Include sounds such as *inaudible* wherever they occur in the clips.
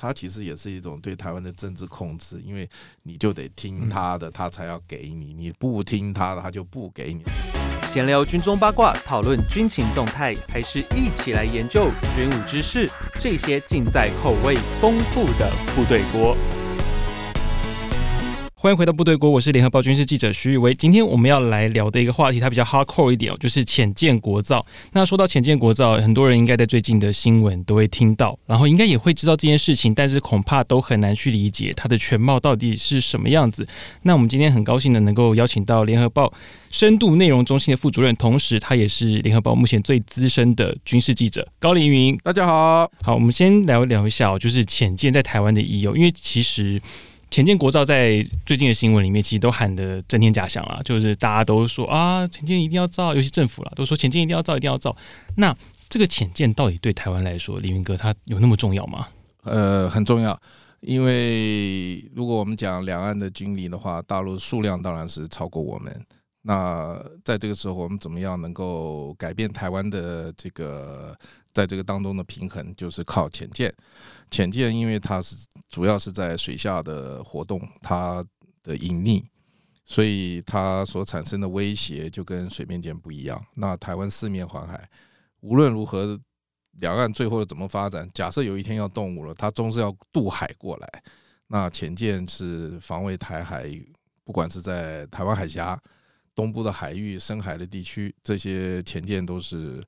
它其实也是一种对台湾的政治控制，因为你就得听他的，他才要给你；你不听他的，他就不给你。闲聊军中八卦，讨论军情动态，还是一起来研究军武知识？这些尽在口味丰富的部队锅。欢迎回到部队锅，我是联合报军事记者徐宇威。今天我们要来聊的一个话题，它比较 hardcore 一点哦，就是浅见国造。那说到浅见国造，很多人应该在最近的新闻都会听到，然后应该也会知道这件事情，但是恐怕都很难去理解它的全貌到底是什么样子。那我们今天很高兴的能够邀请到联合报深度内容中心的副主任，同时他也是联合报目前最资深的军事记者高凌云。大家好，好，我们先聊聊一下，就是浅见在台湾的意义，因为其实。潜舰国造在最近的新闻里面，其实都喊得震天假响啊，就是大家都说啊，潜舰一定要造，尤其政府了，都说潜舰一定要造，一定要造。那这个潜舰到底对台湾来说，李云哥他有那么重要吗？呃，很重要，因为如果我们讲两岸的军力的话，大陆数量当然是超过我们。那在这个时候，我们怎么样能够改变台湾的这个？在这个当中的平衡就是靠潜舰，潜舰因为它是主要是在水下的活动，它的隐匿，所以它所产生的威胁就跟水面舰不一样。那台湾四面环海，无论如何，两岸最后怎么发展，假设有一天要动武了，它终是要渡海过来。那潜舰是防卫台海，不管是在台湾海峡、东部的海域、深海的地区，这些潜舰都是。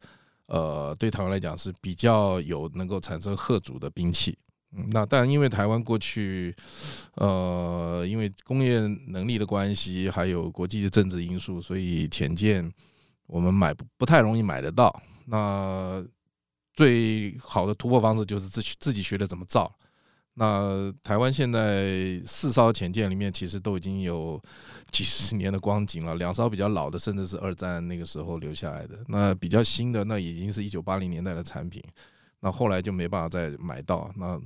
呃，对台湾来讲是比较有能够产生吓阻的兵器。嗯，那但因为台湾过去，呃，因为工业能力的关系，还有国际的政治因素，所以潜舰我们买不不太容易买得到。那最好的突破方式就是自自己学的怎么造。那台湾现在四艘潜舰里面，其实都已经有几十年的光景了。两艘比较老的，甚至是二战那个时候留下来的。那比较新的，那已经是一九八零年代的产品。那后来就没办法再买到。那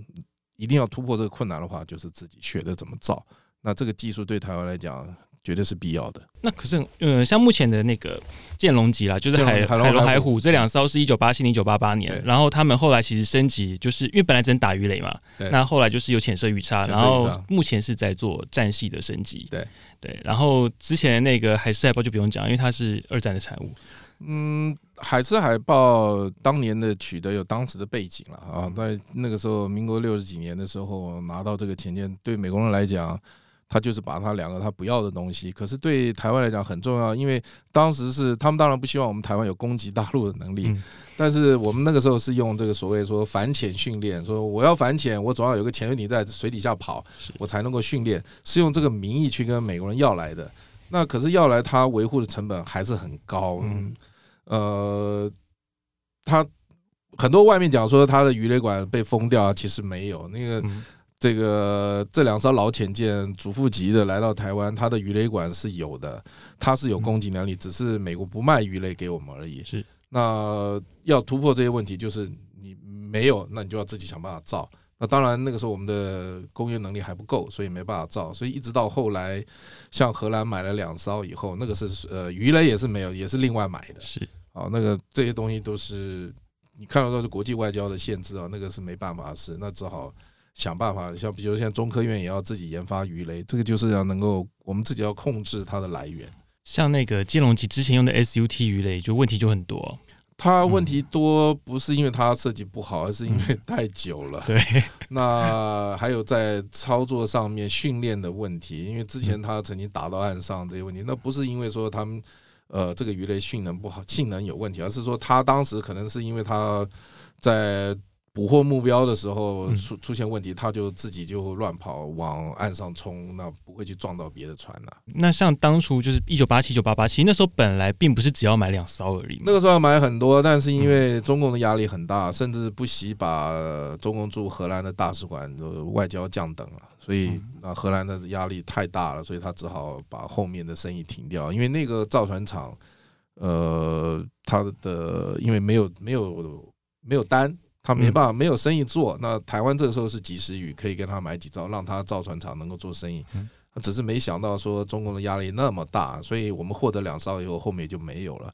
一定要突破这个困难的话，就是自己学的怎么造。那这个技术对台湾来讲，绝对是必要的。那可是，呃，像目前的那个剑龙级啦，就是海海龙海虎这两艘是一九八七年、一九八八年，然后他们后来其实升级，就是因为本来只能打鱼雷嘛，那后来就是有潜射鱼叉，然后目前是在做战系的升级。对对，然后之前那个海狮海豹就不用讲，因为它是二战的产物。嗯，海狮海豹当年的取得有当时的背景了啊，在那个时候，民国六十几年的时候拿到这个潜舰，对美国人来讲。他就是把他两个他不要的东西，可是对台湾来讲很重要，因为当时是他们当然不希望我们台湾有攻击大陆的能力，但是我们那个时候是用这个所谓说反潜训练，说我要反潜，我总要有个潜水艇在水底下跑，我才能够训练，是用这个名义去跟美国人要来的。那可是要来，他维护的成本还是很高，嗯，呃，他很多外面讲说他的鱼雷管被封掉，其实没有那个。这个这两艘老潜舰主副级的来到台湾，它的鱼雷管是有的，它是有攻击能力，只是美国不卖鱼雷给我们而已。是，那要突破这些问题，就是你没有，那你就要自己想办法造。那当然那个时候我们的工业能力还不够，所以没办法造。所以一直到后来，像荷兰买了两艘以后，那个是呃鱼雷也是没有，也是另外买的。是，好，那个这些东西都是你看到都是国际外交的限制啊，那个是没办法的事，那只好。想办法，像比如像中科院也要自己研发鱼雷，这个就是要能够我们自己要控制它的来源。像那个金龙级之前用的 SUT 鱼雷，就问题就很多。它问题多不是因为它设计不好，而是因为太久了。*laughs* 对，那还有在操作上面训练的问题，因为之前它曾经打到岸上这些问题，那不是因为说他们呃这个鱼雷性能不好，性能有问题，而是说它当时可能是因为它在。捕获目标的时候出出现问题，他就自己就乱跑往岸上冲，那不会去撞到别的船了。那像当初就是一九八七、一九八八，其实那时候本来并不是只要买两艘而已。那个时候要买很多，但是因为中共的压力很大，甚至不惜把中共驻荷兰的大使馆的外交降等了，所以那荷兰的压力太大了，所以他只好把后面的生意停掉。因为那个造船厂，呃，他的因为没有没有没有单。他没办法，没有生意做。那台湾这个时候是及时雨，可以跟他买几艘，让他造船厂能够做生意。只是没想到说中共的压力那么大，所以我们获得两艘以后，后面就没有了。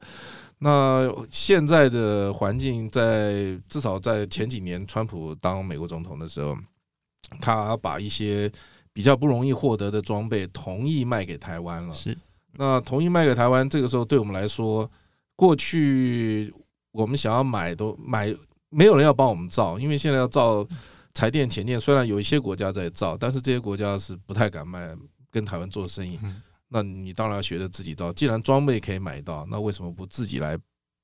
那现在的环境，在至少在前几年，川普当美国总统的时候，他把一些比较不容易获得的装备同意卖给台湾了。是，那同意卖给台湾，这个时候对我们来说，过去我们想要买都买，没有人要帮我们造，因为现在要造柴电前电，虽然有一些国家在造，但是这些国家是不太敢卖，跟台湾做生意。那你当然要学着自己造。既然装备可以买到，那为什么不自己来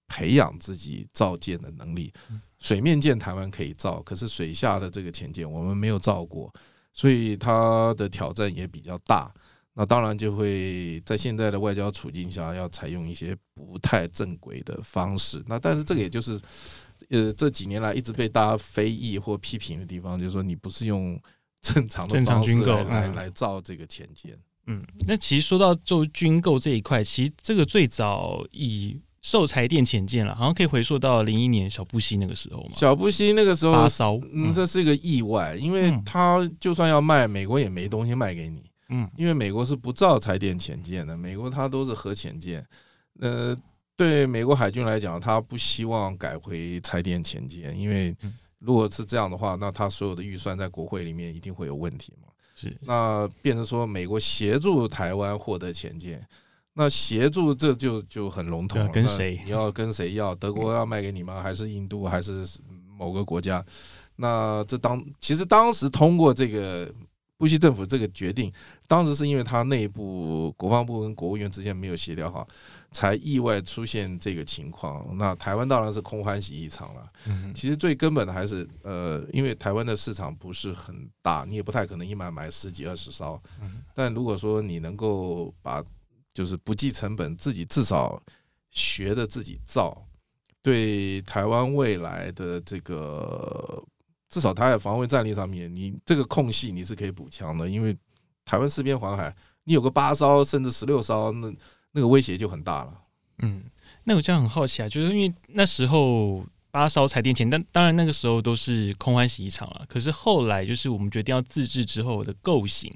培养自己造舰的能力？水面舰台湾可以造，可是水下的这个潜舰我们没有造过，所以它的挑战也比较大。那当然就会在现在的外交处境下，要采用一些不太正规的方式。那但是这个也就是，呃，这几年来一直被大家非议或批评的地方，就是说你不是用正常的方式来来来造这个潜舰。嗯，那其实说到就军购这一块，其实这个最早以受柴电潜舰了，好像可以回溯到零一年小布希那个时候嘛。小布希那个时候发烧，嗯，这是一个意外，因为他就算要卖，美国也没东西卖给你。嗯，因为美国是不造柴电潜舰的，美国它都是核潜舰。呃，对美国海军来讲，他不希望改回柴电前舰，因为如果是这样的话，那他所有的预算在国会里面一定会有问题嘛。是，那变成说美国协助台湾获得前舰，那协助这就就很笼统了。跟谁？你要跟谁要？德国要卖给你吗？还是印度？还是某个国家？那这当其实当时通过这个布希政府这个决定，当时是因为他内部国防部跟国务院之间没有协调好。才意外出现这个情况，那台湾当然是空欢喜一场了。其实最根本的还是呃，因为台湾的市场不是很大，你也不太可能一买买十几二十艘。但如果说你能够把就是不计成本自己至少学着自己造，对台湾未来的这个至少台海防卫战力上面，你这个空隙你是可以补强的，因为台湾四边环海，你有个八艘甚至十六艘那。那个威胁就很大了。嗯，那我这样很好奇啊，就是因为那时候八艘柴电前，但当然那个时候都是空欢喜一场了。可是后来就是我们决定要自制之后的构型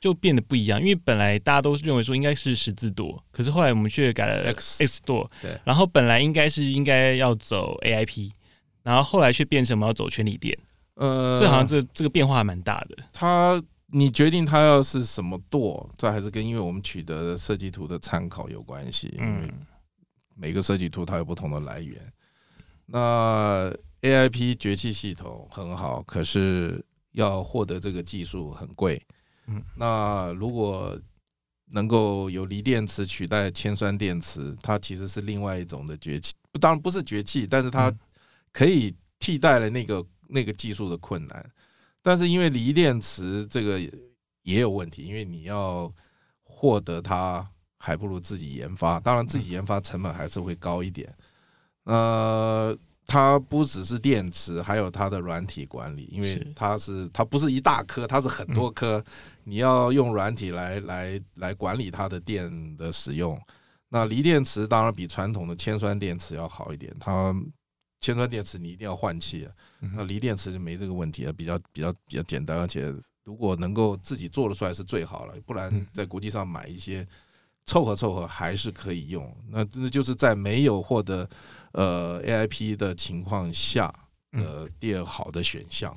就变得不一样，因为本来大家都认为说应该是十字多，可是后来我们却改了 X X 舵。对，然后本来应该是应该要走 AIP，然后后来却变成我们要走全锂电。呃，这好像这这个变化还蛮大的。它。你决定它要是什么舵，这还是跟因为我们取得的设计图的参考有关系。因为每个设计图它有不同的来源。那 AIP 崛起系统很好，可是要获得这个技术很贵。嗯那如果能够有锂电池取代铅酸电池，它其实是另外一种的崛起，不，当然不是崛起，但是它可以替代了那个那个技术的困难。但是因为锂电池这个也有问题，因为你要获得它，还不如自己研发。当然，自己研发成本还是会高一点。呃，它不只是电池，还有它的软体管理，因为它是它不是一大颗，它是很多颗，你要用软体来来来管理它的电的使用。那锂电池当然比传统的铅酸电池要好一点，它。铅酸电池你一定要换气啊，那锂电池就没这个问题啊，比较比较比较简单，而且如果能够自己做得出来是最好了，不然在国际上买一些凑合凑合还是可以用。那那就是在没有获得呃 AIP 的情况下，呃第二好的选项。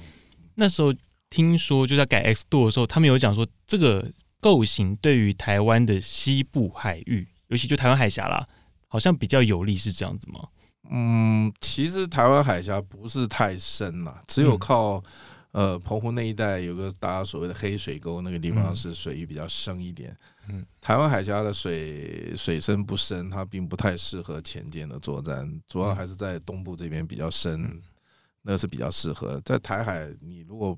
那时候听说就在改 X 度的时候，他们有讲说这个构型对于台湾的西部海域，尤其就台湾海峡啦，好像比较有利，是这样子吗？嗯，其实台湾海峡不是太深了，只有靠呃澎湖那一带有个大家所谓的黑水沟，那个地方是水域比较深一点。嗯，台湾海峡的水水深不深，它并不太适合潜舰的作战，主要还是在东部这边比较深，那是比较适合。在台海，你如果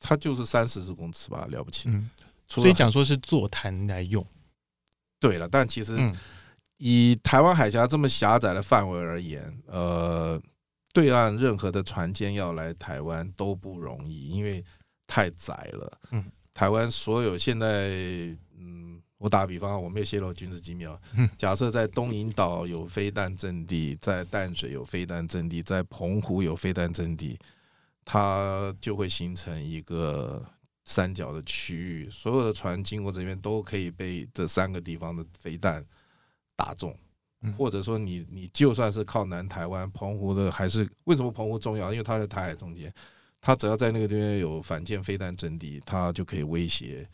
它就是三四十公尺吧，了不起。嗯，所以讲说是座谈来用。对了，但其实。以台湾海峡这么狭窄的范围而言，呃，对岸任何的船舰要来台湾都不容易，因为太窄了。嗯，台湾所有现在，嗯，我打个比方，我没有泄露军事机密啊。假设在东引岛有飞弹阵地，在淡水有飞弹阵地，在澎湖有飞弹阵地，它就会形成一个三角的区域，所有的船经过这边都可以被这三个地方的飞弹。打中，或者说你你就算是靠南台湾澎湖的，还是为什么澎湖重要？因为它在台海中间，他只要在那个地方有反舰飞弹阵地，他就可以威胁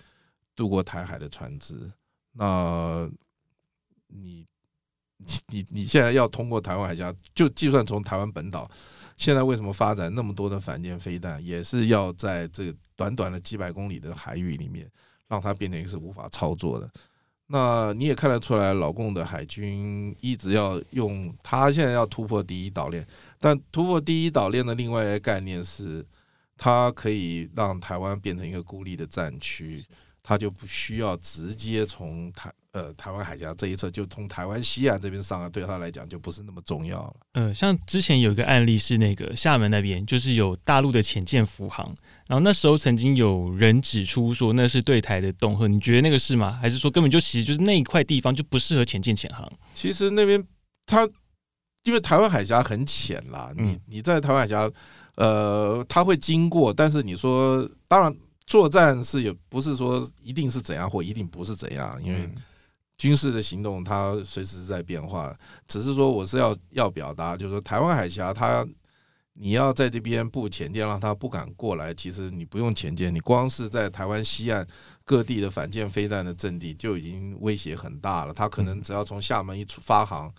渡过台海的船只。那你你你现在要通过台湾海峡，就计算从台湾本岛，现在为什么发展那么多的反舰飞弹，也是要在这个短短的几百公里的海域里面，让它变成一个是无法操作的。那你也看得出来，老共的海军一直要用，他现在要突破第一岛链，但突破第一岛链的另外一个概念是，它可以让台湾变成一个孤立的战区，它就不需要直接从台。呃，台湾海峡这一侧就从台湾西岸这边上岸，对他来讲就不是那么重要了。呃，像之前有一个案例是那个厦门那边，就是有大陆的潜舰浮航，然后那时候曾经有人指出说那是对台的恫吓，你觉得那个是吗？还是说根本就其实就是那一块地方就不适合潜舰潜航？其实那边它因为台湾海峡很浅啦，你你在台湾海峡，呃，它会经过，但是你说当然作战是也，不是说一定是怎样或一定不是怎样，因为。军事的行动，它随时在变化。只是说，我是要要表达，就是说，台湾海峡，它你要在这边布潜舰，让它不敢过来。其实你不用潜舰，你光是在台湾西岸各地的反舰飞弹的阵地就已经威胁很大了。它可能只要从厦门一出发航，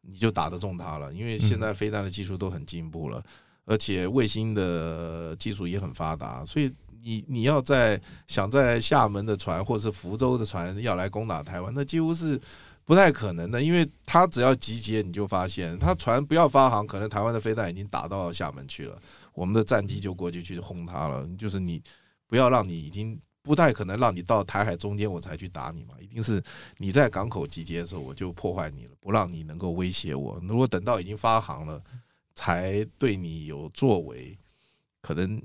你就打得中它了。因为现在飞弹的技术都很进步了，而且卫星的技术也很发达，所以。你你要在想在厦门的船或是福州的船要来攻打台湾，那几乎是不太可能的，因为他只要集结，你就发现他船不要发航，可能台湾的飞弹已经打到厦门去了，我们的战机就过去去轰他了。就是你不要让你已经不太可能让你到台海中间我才去打你嘛，一定是你在港口集结的时候我就破坏你了，不让你能够威胁我。如果等到已经发航了才对你有作为，可能。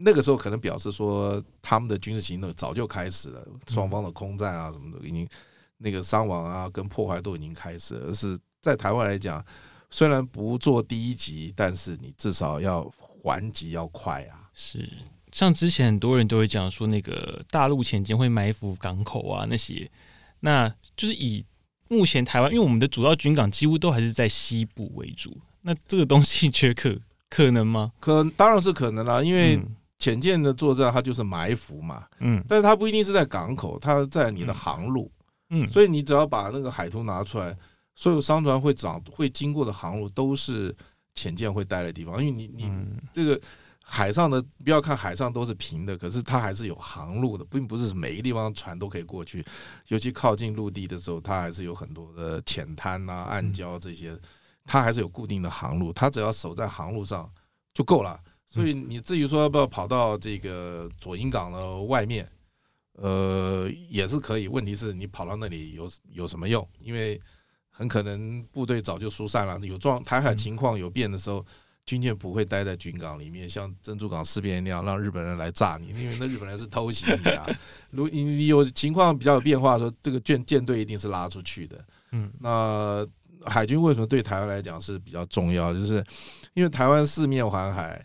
那个时候可能表示说，他们的军事行动早就开始了，双方的空战啊什么的，已经那个伤亡啊跟破坏都已经开始了。而是在台湾来讲，虽然不做第一集，但是你至少要还击要快啊。是，像之前很多人都会讲说，那个大陆前进会埋伏港口啊那些，那就是以目前台湾，因为我们的主要军港几乎都还是在西部为主，那这个东西缺可可能吗？可当然是可能啦，因为。潜舰的作战，它就是埋伏嘛，嗯，但是它不一定是在港口，它在你的航路，嗯，所以你只要把那个海图拿出来，所有商船会长会经过的航路都是潜舰会待的地方，因为你你这个海上的不要看海上都是平的，可是它还是有航路的，并不是每一个地方船都可以过去，尤其靠近陆地的时候，它还是有很多的浅滩啊、暗礁这些，它还是有固定的航路，它只要守在航路上就够了。所以你至于说要不要跑到这个左营港的外面，呃，也是可以。问题是你跑到那里有有什么用？因为很可能部队早就疏散了。有状台海情况有变的时候，军舰不会待在军港里面，像珍珠港事变那样让日本人来炸你，因为那日本人是偷袭你啊。*laughs* 如你有情况比较有变化的时候，这个舰舰队一定是拉出去的。嗯，那海军为什么对台湾来讲是比较重要？就是因为台湾四面环海。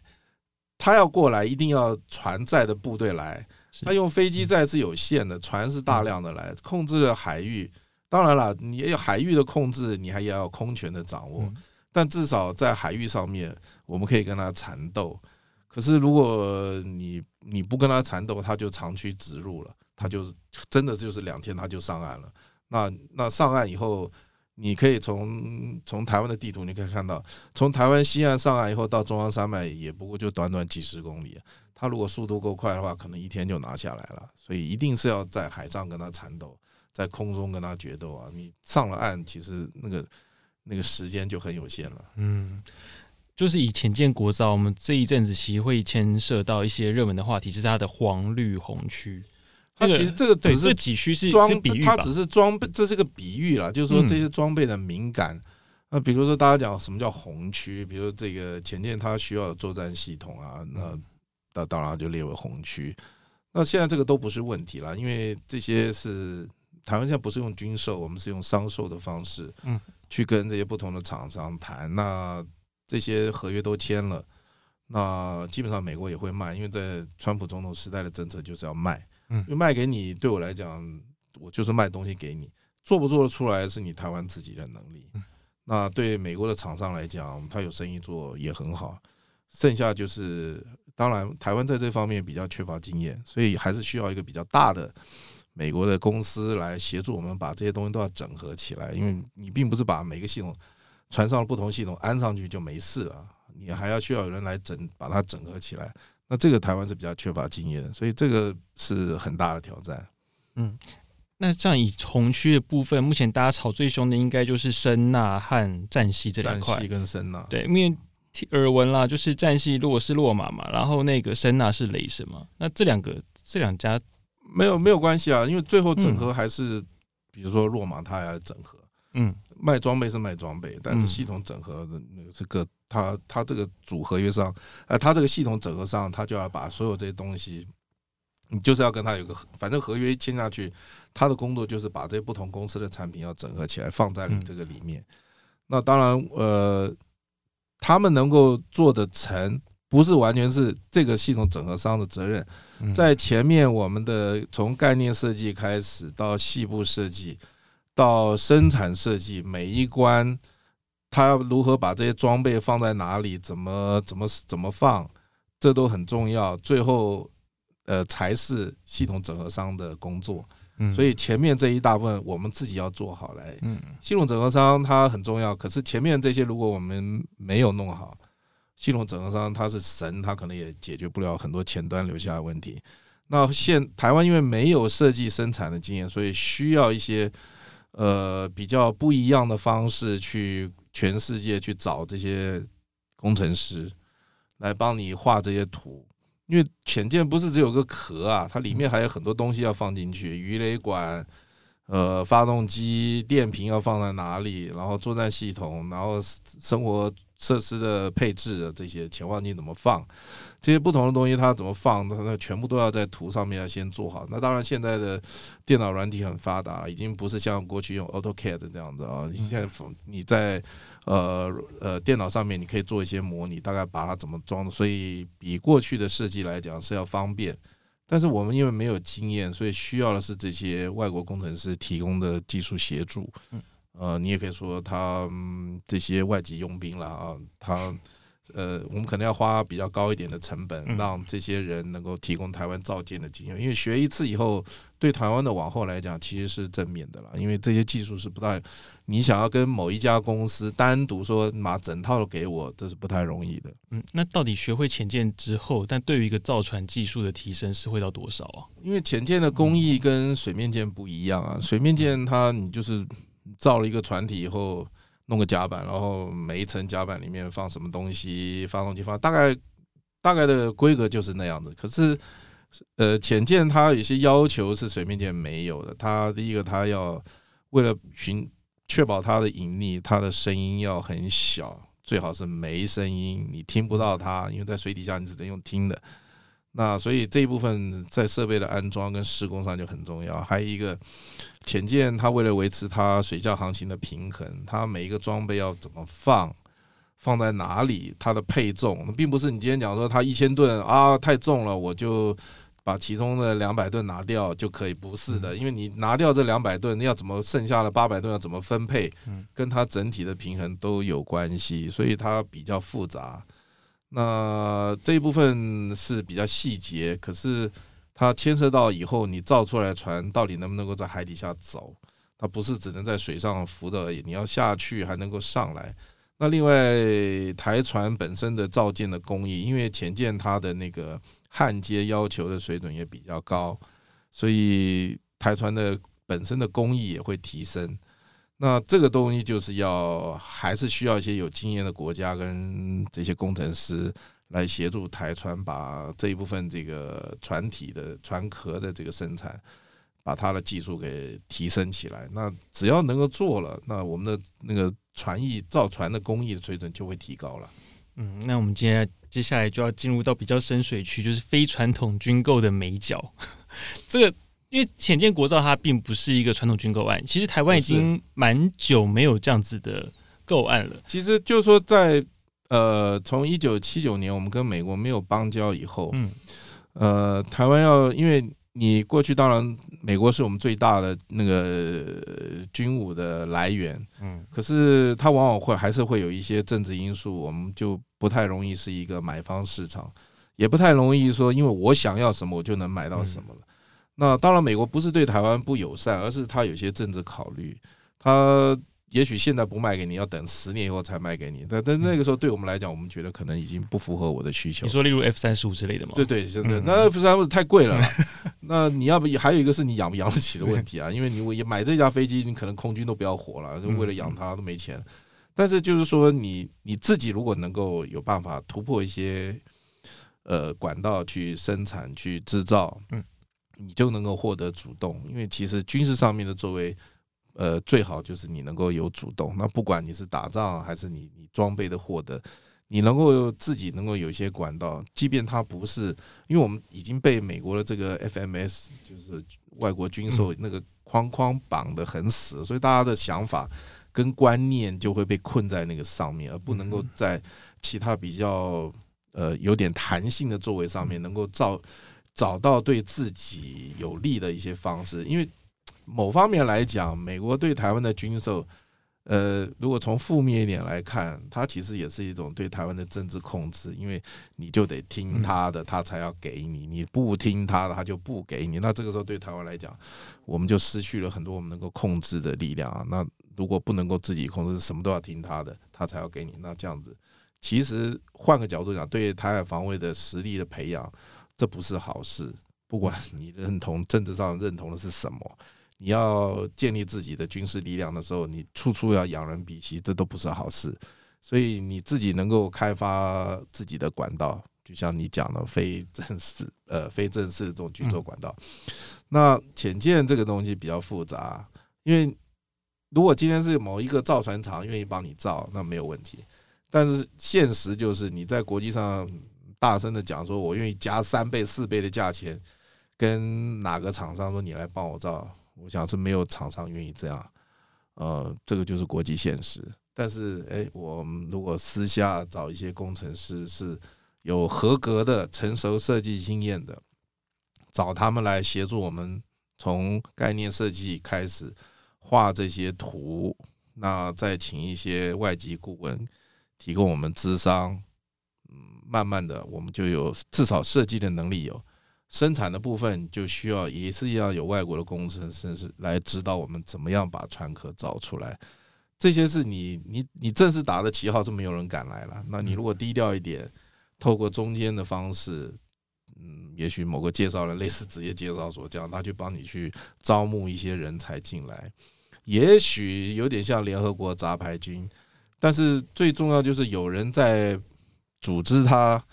他要过来，一定要船载的部队来。他用飞机载是有限的，船是大量的来控制了海域。当然了，你有海域的控制，你还要空权的掌握。但至少在海域上面，我们可以跟他缠斗。可是如果你你不跟他缠斗，他就长驱直入了，他就真的就是两天他就上岸了。那那上岸以后。你可以从从台湾的地图，你可以看到，从台湾西岸上岸以后到中央山脉，也不过就短短几十公里。他如果速度够快的话，可能一天就拿下来了。所以一定是要在海上跟他缠斗，在空中跟他决斗啊！你上了岸，其实那个那个时间就很有限了。嗯，就是以潜舰国造，我们这一阵子其实会牵涉到一些热门的话题，就是它的黄绿红区。它其实这个只是几区是装比喻，它只是装备，这是个比喻啦，就是说这些装备的敏感。那比如说大家讲什么叫红区，比如说这个前舰它需要的作战系统啊，那那当然就列为红区。那现在这个都不是问题了，因为这些是台湾现在不是用军售，我们是用商售的方式，嗯，去跟这些不同的厂商谈。那这些合约都签了，那基本上美国也会卖，因为在川普总统时代的政策就是要卖。嗯，就卖给你，对我来讲，我就是卖东西给你，做不做得出来是你台湾自己的能力。那对美国的厂商来讲，他有生意做也很好，剩下就是当然台湾在这方面比较缺乏经验，所以还是需要一个比较大的美国的公司来协助我们把这些东西都要整合起来，因为你并不是把每个系统船上的不同系统安上去就没事了，你还要需要有人来整把它整合起来。那这个台湾是比较缺乏经验的，所以这个是很大的挑战。嗯。那像以红区的部分，目前大家吵最凶的应该就是声纳和战系这两块。战系跟声纳，对，因为耳闻啦，就是战系如果是洛马嘛，然后那个声纳是雷神嘛。那这两个这两家没有没有关系啊，因为最后整合还是，嗯、比如说洛马他要整合，嗯，卖装备是卖装备，但是系统整合的那个这个它它这个主合约上，呃，它这个系统整合上，它就要把所有这些东西，你就是要跟他有个反正合约签下去。他的工作就是把这些不同公司的产品要整合起来，放在你这个里面。那当然，呃，他们能够做得成，不是完全是这个系统整合商的责任。在前面，我们的从概念设计开始，到细部设计，到生产设计，每一关，他要如何把这些装备放在哪里，怎么怎么怎么放，这都很重要。最后，呃，才是系统整合商的工作。所以前面这一大部分我们自己要做好来。嗯，系统整合商它很重要，可是前面这些如果我们没有弄好，系统整合商他是神，他可能也解决不了很多前端留下的问题。那现台湾因为没有设计生产的经验，所以需要一些呃比较不一样的方式去全世界去找这些工程师来帮你画这些图。因为潜舰不是只有个壳啊，它里面还有很多东西要放进去，鱼雷管、呃，发动机、电瓶要放在哪里，然后作战系统，然后生活设施的配置这些潜望镜怎么放，这些不同的东西它怎么放，它那全部都要在图上面要先做好。那当然现在的电脑软体很发达了，已经不是像过去用 AutoCAD 这样子啊，你现在你在。呃呃，电脑上面你可以做一些模拟，大概把它怎么装，所以比过去的设计来讲是要方便。但是我们因为没有经验，所以需要的是这些外国工程师提供的技术协助。呃，你也可以说他这些外籍佣兵了啊，他。呃，我们可能要花比较高一点的成本，让这些人能够提供台湾造舰的经验。因为学一次以后，对台湾的往后来讲，其实是正面的了。因为这些技术是不太，你想要跟某一家公司单独说把整套的给我，这是不太容易的。嗯，那到底学会潜舰之后，但对于一个造船技术的提升是会到多少啊？因为潜舰的工艺跟水面舰不一样啊，水面舰它你就是造了一个船体以后。弄个甲板，然后每一层甲板里面放什么东西，发动机放大概大概的规格就是那样子。可是，呃，潜舰它有些要求是水面舰没有的。它第一个，它要为了寻确保它的隐匿，它的声音要很小，最好是没声音，你听不到它，因为在水底下你只能用听的。那所以这一部分在设备的安装跟施工上就很重要。还有一个。潜舰它为了维持它水下航行的平衡，它每一个装备要怎么放，放在哪里，它的配重，并不是你今天讲说它一千吨啊太重了，我就把其中的两百吨拿掉就可以，不是的，因为你拿掉这两百吨，你要怎么剩下的八百吨要怎么分配，跟它整体的平衡都有关系，所以它比较复杂。那这一部分是比较细节，可是。它牵涉到以后你造出来船到底能不能够在海底下走？它不是只能在水上浮的而已，你要下去还能够上来。那另外台船本身的造舰的工艺，因为潜舰它的那个焊接要求的水准也比较高，所以台船的本身的工艺也会提升。那这个东西就是要还是需要一些有经验的国家跟这些工程师。来协助台船把这一部分这个船体的船壳的这个生产，把它的技术给提升起来。那只要能够做了，那我们的那个船艺造船的工艺的水准就会提高了。嗯，那我们接接下来就要进入到比较深水区，就是非传统军购的美角。*laughs* 这个因为浅见国造它并不是一个传统军购案，其实台湾已经蛮久没有这样子的购案了。其实就是说在。呃，从一九七九年我们跟美国没有邦交以后，嗯，呃，台湾要因为你过去当然美国是我们最大的那个军武的来源，嗯，可是它往往会还是会有一些政治因素，我们就不太容易是一个买方市场，也不太容易说，因为我想要什么我就能买到什么了。那当然，美国不是对台湾不友善，而是他有些政治考虑，他。也许现在不卖给你，要等十年以后才卖给你。但但那个时候对我们来讲，我们觉得可能已经不符合我的需求。你说例如 F 三十五之类的吗？对对，真的。那 F 三十五太贵了。*laughs* 那你要不还有一个是你养不养得起的问题啊？因为你买这架飞机，你可能空军都不要活了，就为了养它都没钱。但是就是说，你你自己如果能够有办法突破一些呃管道去生产、去制造，嗯，你就能够获得主动。因为其实军事上面的作为。呃，最好就是你能够有主动。那不管你是打仗还是你你装备的获得，你能够自己能够有一些管道，即便它不是，因为我们已经被美国的这个 FMS 就是外国军售那个框框绑得很死，所以大家的想法跟观念就会被困在那个上面，而不能够在其他比较呃有点弹性的作为上面能够找找到对自己有利的一些方式，因为。某方面来讲，美国对台湾的军售，呃，如果从负面一点来看，它其实也是一种对台湾的政治控制，因为你就得听他的，他才要给你；你不听他的，他就不给你。那这个时候对台湾来讲，我们就失去了很多我们能够控制的力量啊。那如果不能够自己控制，什么都要听他的，他才要给你。那这样子，其实换个角度讲，对台海防卫的实力的培养，这不是好事。不管你认同政治上认同的是什么。*laughs* 你要建立自己的军事力量的时候，你处处要仰人鼻息，这都不是好事。所以你自己能够开发自己的管道，就像你讲的非正式 *laughs* 呃非正式的这种军售管道。那潜舰这个东西比较复杂，因为如果今天是某一个造船厂愿意帮你造，那没有问题。但是现实就是你在国际上大声的讲说，我愿意加三倍四倍的价钱，跟哪个厂商说你来帮我造。我想是没有厂商愿意这样，呃，这个就是国际现实。但是，哎，我们如果私下找一些工程师是有合格的、成熟设计经验的，找他们来协助我们从概念设计开始画这些图，那再请一些外籍顾问提供我们咨商，慢慢的我们就有至少设计的能力有。生产的部分就需要也是要有外国的工程师是来指导我们怎么样把船壳造出来。这些是你你你正式打的旗号是没有人敢来了。那你如果低调一点，透过中间的方式，嗯，也许某个介绍人类似职业介绍所这样，他去帮你去招募一些人才进来，也许有点像联合国杂牌军，但是最重要就是有人在组织他，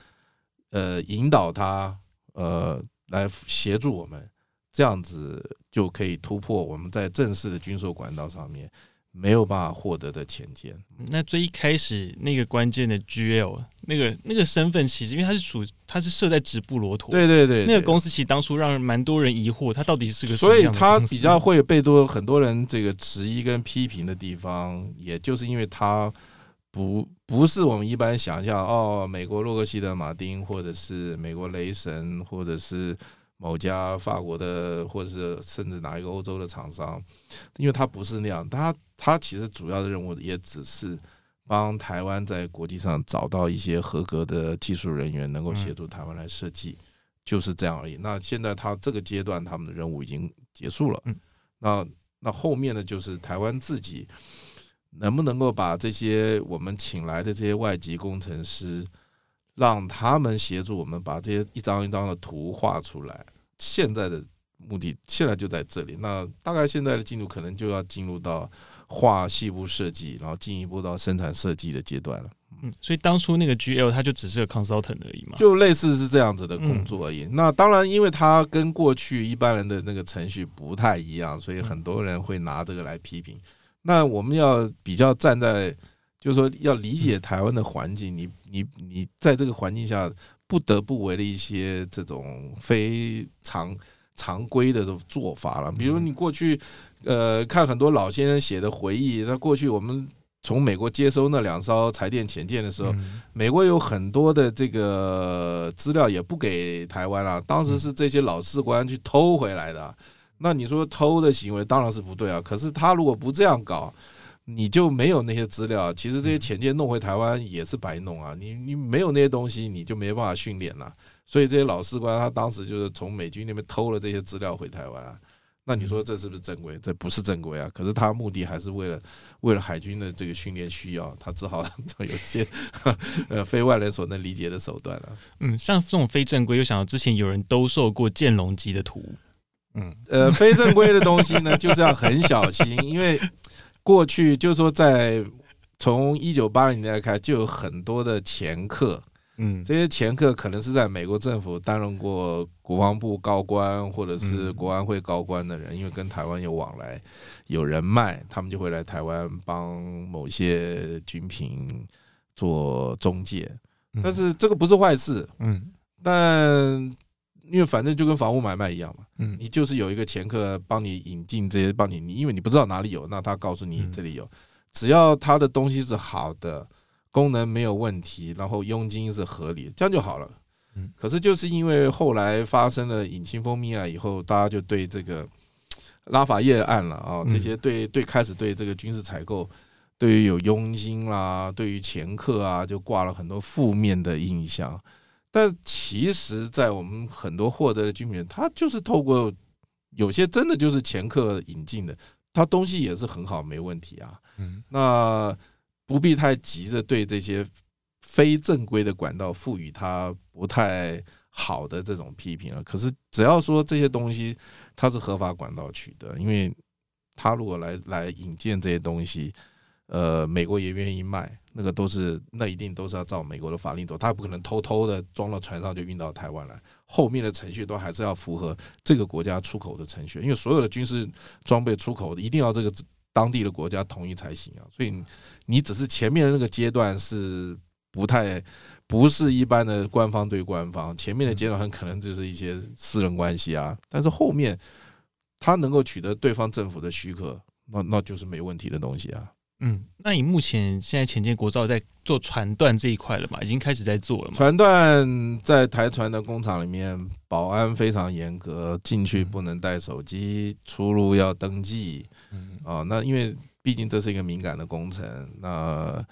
呃，引导他。呃，来协助我们，这样子就可以突破我们在正式的军售管道上面没有办法获得的潜舰。那最一开始那个关键的 GL 那个那个身份，其实因为他是属他是设在直布罗陀，对对对，那个公司其实当初让蛮多人疑惑，他到底是个什么？所以他比较会被多很多人这个质疑跟批评的地方，也就是因为它。不，不是我们一般想象哦，美国洛克希德马丁，或者是美国雷神，或者是某家法国的，或者是甚至哪一个欧洲的厂商，因为他不是那样，他他其实主要的任务也只是帮台湾在国际上找到一些合格的技术人员，能够协助台湾来设计，就是这样而已。那现在他这个阶段他们的任务已经结束了，那那后面呢，就是台湾自己。能不能够把这些我们请来的这些外籍工程师，让他们协助我们把这些一张一张的图画出来？现在的目的现在就在这里。那大概现在的进度可能就要进入到画细部设计，然后进一步到生产设计的阶段了。嗯，所以当初那个 GL 它就只是个 consultant 而已嘛，就类似是这样子的工作而已。那当然，因为它跟过去一般人的那个程序不太一样，所以很多人会拿这个来批评。那我们要比较站在，就是说要理解台湾的环境，你你你在这个环境下不得不为了一些这种非常常规的这种做法了。比如你过去，呃，看很多老先生写的回忆，那过去我们从美国接收那两艘柴电潜舰的时候，美国有很多的这个资料也不给台湾了。当时是这些老士官去偷回来的。那你说偷的行为当然是不对啊。可是他如果不这样搞，你就没有那些资料。其实这些潜舰弄回台湾也是白弄啊。你你没有那些东西，你就没办法训练了。所以这些老士官他当时就是从美军那边偷了这些资料回台湾啊。那你说这是不是正规？这不是正规啊！可是他目的还是为了为了海军的这个训练需要，他只好 *laughs* 有一些 *laughs* 呃非外人所能理解的手段了。嗯，像这种非正规，又想到之前有人兜售过剑龙级的图。嗯，呃，非正规的东西呢，就是要很小心，因为过去就是说在从一九八零年代开始，就有很多的前客。嗯，这些前客可能是在美国政府担任过国防部高官或者是国安会高官的人，因为跟台湾有往来、有人脉，他们就会来台湾帮某些军品做中介。但是这个不是坏事，嗯，但因为反正就跟房屋买卖一样嘛，嗯，你就是有一个掮客帮你引进这些，帮你，你因为你不知道哪里有，那他告诉你这里有，只要他的东西是好的。功能没有问题，然后佣金是合理，这样就好了。嗯，可是就是因为后来发生了引清蜂蜜啊以后，大家就对这个拉法叶案了啊，这些对对开始对这个军事采购，对于有佣金啦，对于掮客啊，就挂了很多负面的印象。但其实，在我们很多获得的军品，它就是透过有些真的就是前客引进的，它东西也是很好，没问题啊。嗯，那。不必太急着对这些非正规的管道赋予它不太好的这种批评了。可是只要说这些东西它是合法管道取得，因为他如果来来引荐这些东西，呃，美国也愿意卖，那个都是那一定都是要照美国的法令走，他不可能偷偷的装到船上就运到台湾来，后面的程序都还是要符合这个国家出口的程序，因为所有的军事装备出口一定要这个。当地的国家同意才行啊，所以你只是前面的那个阶段是不太不是一般的官方对官方，前面的阶段很可能就是一些私人关系啊，但是后面他能够取得对方政府的许可，那那就是没问题的东西啊。嗯，那你目前现在前建国造在做船段这一块了嘛？已经开始在做了吗？船段在台船的工厂里面，保安非常严格，进去不能带手机，出入要登记。嗯，啊，那因为毕竟这是一个敏感的工程，那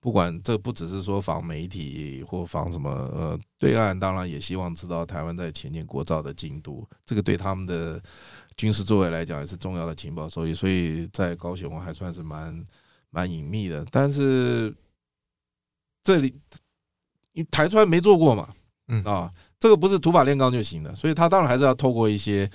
不管这不只是说防媒体或防什么，呃，对岸当然也希望知道台湾在前建国造的进度，这个对他们的军事作为来讲也是重要的情报收益，所以在高雄还算是蛮。蛮隐秘的，但是这里因为台船没做过嘛，嗯啊，这个不是土法炼钢就行了，所以他当然还是要透过一些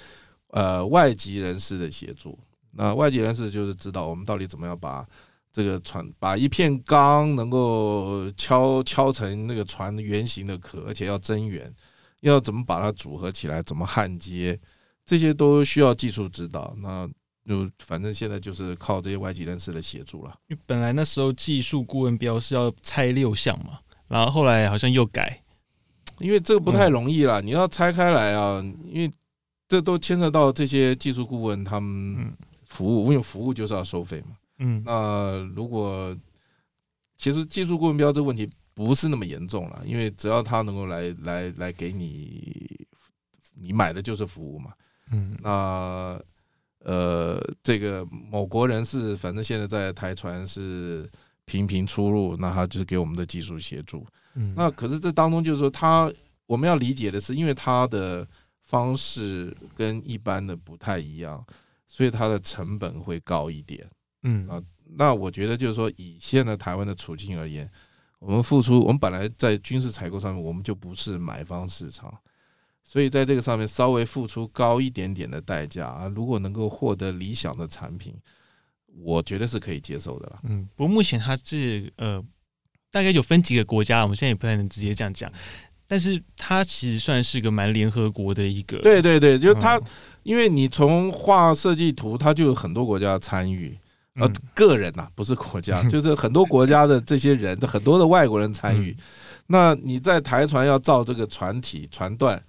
呃外籍人士的协助。那外籍人士就是知道我们到底怎么样把这个船，把一片钢能够敲敲成那个船圆形的壳，而且要增圆，要怎么把它组合起来，怎么焊接，这些都需要技术指导。那就反正现在就是靠这些外籍人士的协助了。因为本来那时候技术顾问标是要拆六项嘛，然后后来好像又改，因为这个不太容易啦。你要拆开来啊，因为这都牵涉到这些技术顾问他们服务，因为服务就是要收费嘛。嗯，那如果其实技术顾问标这个问题不是那么严重了，因为只要他能够来来来给你，你买的就是服务嘛。嗯，那。呃，这个某国人士，反正现在在台船是频频出入，那他就是给我们的技术协助。嗯，那可是这当中就是说，他我们要理解的是，因为他的方式跟一般的不太一样，所以它的成本会高一点。嗯啊，那我觉得就是说，以现在台湾的处境而言，我们付出，我们本来在军事采购上面，我们就不是买方市场。所以在这个上面稍微付出高一点点的代价啊，如果能够获得理想的产品，我觉得是可以接受的了。嗯，不过目前它是呃，大概有分几个国家，我们现在也不太能直接这样讲。但是它其实算是个蛮联合国的一个。对对对，就是它，因为你从画设计图，它就有很多国家参与，呃，个人呐，不是国家，*laughs* 就是很多国家的这些人，很多的外国人参与。那你在台船要造这个船体、船段。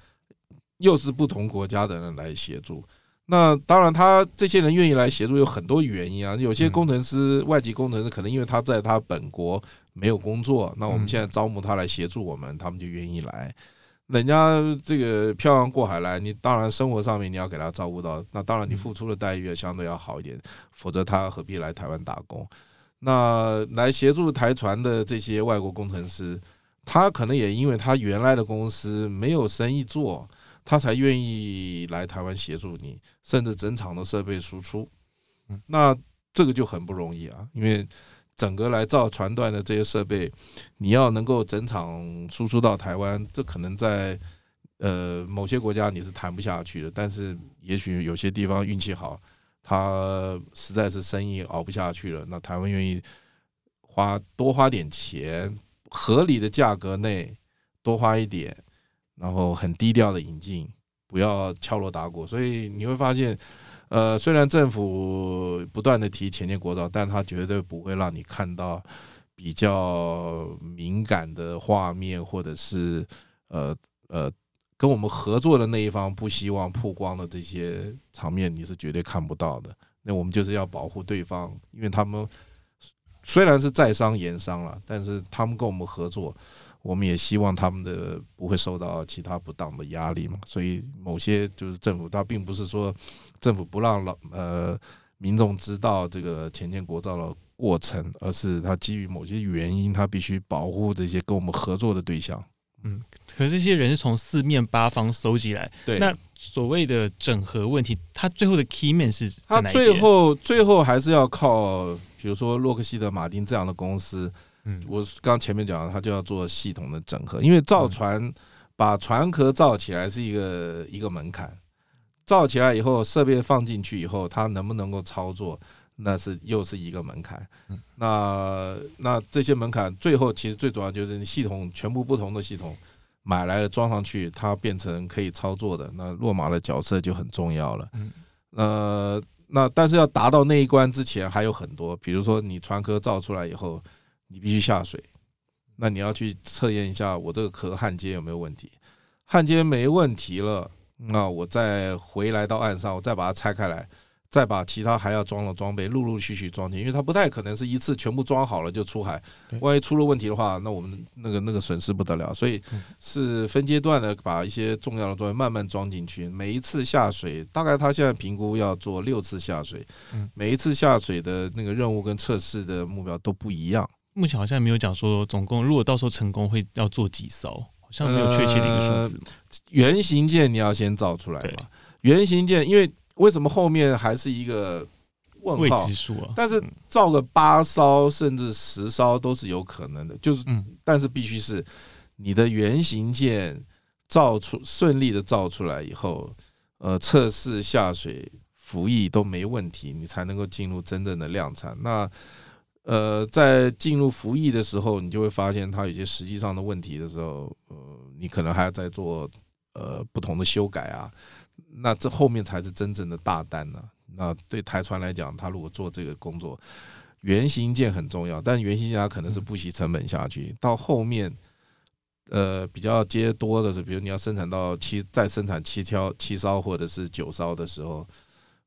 又是不同国家的人来协助，那当然，他这些人愿意来协助有很多原因啊。有些工程师、外籍工程师可能因为他在他本国没有工作，那我们现在招募他来协助我们，他们就愿意来。人家这个漂洋过海来，你当然生活上面你要给他照顾到，那当然你付出的待遇相对要好一点，否则他何必来台湾打工？那来协助台船的这些外国工程师，他可能也因为他原来的公司没有生意做，他才愿意来台湾协助你，甚至整场的设备输出。那这个就很不容易啊，因为。整个来造船段的这些设备，你要能够整场输出到台湾，这可能在呃某些国家你是谈不下去的。但是也许有些地方运气好，他实在是生意熬不下去了，那台湾愿意花多花点钱，合理的价格内多花一点，然后很低调的引进，不要敲锣打鼓。所以你会发现。呃，虽然政府不断的提潜舰国造，但他绝对不会让你看到比较敏感的画面，或者是呃呃跟我们合作的那一方不希望曝光的这些场面，你是绝对看不到的。那我们就是要保护对方，因为他们虽然是在商言商了，但是他们跟我们合作。我们也希望他们的不会受到其他不当的压力嘛，所以某些就是政府，它并不是说政府不让老呃民众知道这个前建国造的过程，而是它基于某些原因，它必须保护这些跟我们合作的对象。嗯，可是这些人是从四面八方搜集来，对，那所谓的整合问题，他最后的 key man 是他最后最后还是要靠，比如说洛克希德马丁这样的公司。嗯，我刚前面讲了，它就要做系统的整合，因为造船把船壳造起来是一个一个门槛，造起来以后设备放进去以后，它能不能够操作，那是又是一个门槛。那那这些门槛最后其实最主要就是系统全部不同的系统买来了装上去，它变成可以操作的，那落马的角色就很重要了。嗯呃，那但是要达到那一关之前还有很多，比如说你船壳造出来以后。你必须下水，那你要去测验一下我这个壳焊接有没有问题，焊接没问题了，那我再回来到岸上，我再把它拆开来，再把其他还要装的装备陆陆续续装进，因为它不太可能是一次全部装好了就出海，万一出了问题的话，那我们那个那个损失不得了，所以是分阶段的把一些重要的装备慢慢装进去，每一次下水，大概他现在评估要做六次下水，每一次下水的那个任务跟测试的目标都不一样。目前好像没有讲说总共，如果到时候成功会要做几艘，好像没有确切的一个数字。原型舰你要先造出来嘛？原型舰，因为为什么后面还是一个问号？未知数啊。但是造个八艘甚至十艘都是有可能的，就是，但是必须是你的原型舰造出顺利的造出来以后，呃，测试下水服役都没问题，你才能够进入真正的量产。那呃，在进入服役的时候，你就会发现它有些实际上的问题的时候，呃，你可能还要再做呃不同的修改啊。那这后面才是真正的大单呢。那对台船来讲，他如果做这个工作，原型件很重要，但原型件它可能是不惜成本下去。到后面，呃，比较接多的是，比如你要生产到七，再生产七条七艘或者是九艘的时候。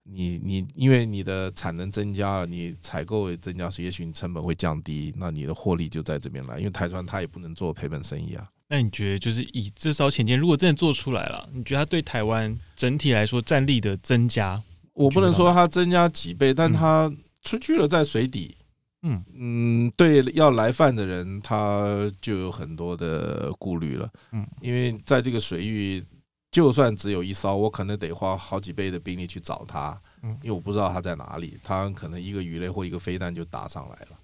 你你因为你的产能增加了，你采购也增加，所以也许你成本会降低，那你的获利就在这边来。因为台船它也不能做赔本生意啊。那你觉得就是以这艘潜舰，如果真的做出来了，你觉得它对台湾整体来说战力的增加？我不能说它增加几倍，但它出去了在水底，嗯嗯，对要来犯的人，他就有很多的顾虑了，嗯，因为在这个水域。就算只有一艘，我可能得花好几倍的兵力去找它，因为我不知道它在哪里。它可能一个鱼雷或一个飞弹就打上来了。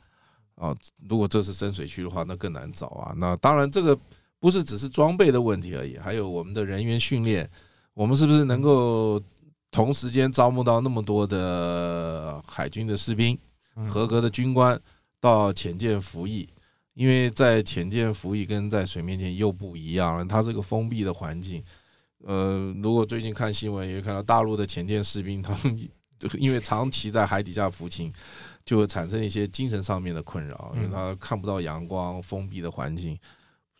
啊，如果这是深水区的话，那更难找啊。那当然，这个不是只是装备的问题而已，还有我们的人员训练，我们是不是能够同时间招募到那么多的海军的士兵、合格的军官到潜舰服役？因为在潜舰服役跟在水面前又不一样了，它是个封闭的环境。呃，如果最近看新闻，也会看到大陆的潜舰士兵，他们因为长期在海底下服勤，就会产生一些精神上面的困扰，因为他看不到阳光，封闭的环境。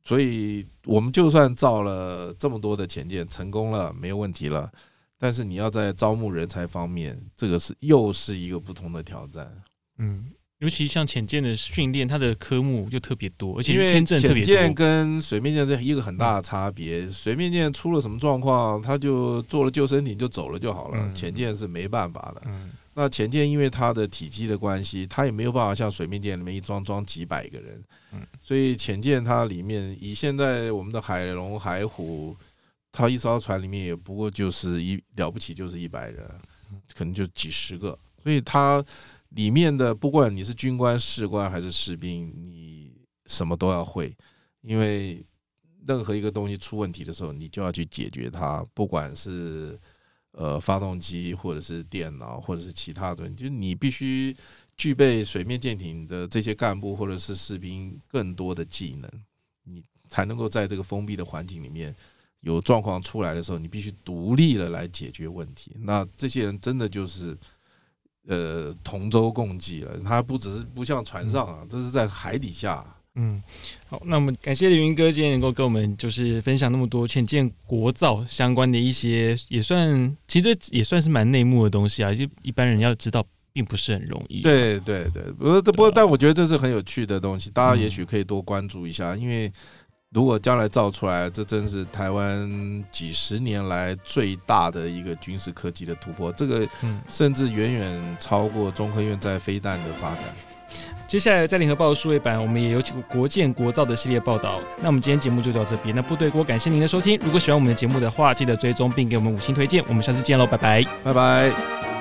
所以，我们就算造了这么多的潜舰，成功了，没有问题了，但是你要在招募人才方面，这个是又是一个不同的挑战。嗯。尤其像潜舰的训练，它的科目又特别多，而且签证特别多。潜舰跟水面舰是一个很大的差别。嗯、水面舰出了什么状况，它就做了救生艇就走了就好了。嗯、潜舰是没办法的。嗯、那潜舰因为它的体积的关系，它也没有办法像水面舰里面一装装几百个人。嗯、所以潜舰它里面以现在我们的海龙、海虎，它一艘船里面也不过就是一了不起就是一百人，可能就几十个。所以它。里面的不管你是军官、士官还是士兵，你什么都要会，因为任何一个东西出问题的时候，你就要去解决它。不管是呃发动机，或者是电脑，或者是其他的，就是你必须具备水面舰艇的这些干部或者是士兵更多的技能，你才能够在这个封闭的环境里面有状况出来的时候，你必须独立的来解决问题。那这些人真的就是。呃，同舟共济了，它不只是不像船上啊，这是在海底下。嗯，好，那我们感谢凌云哥今天能够跟我们就是分享那么多浅见国造相关的一些，也算其实也算是蛮内幕的东西啊，就一般人要知道并不是很容易。对对对，不过不过，但我觉得这是很有趣的东西，大家也许可以多关注一下，因为。如果将来造出来，这真是台湾几十年来最大的一个军事科技的突破。这个甚至远远超过中科院在飞弹的发展。接下来在联合报的数位版，我们也有请国建国造的系列报道。那我们今天节目就到这边。那部队锅感谢您的收听。如果喜欢我们的节目的话，记得追踪并给我们五星推荐。我们下次见喽，拜拜，拜拜。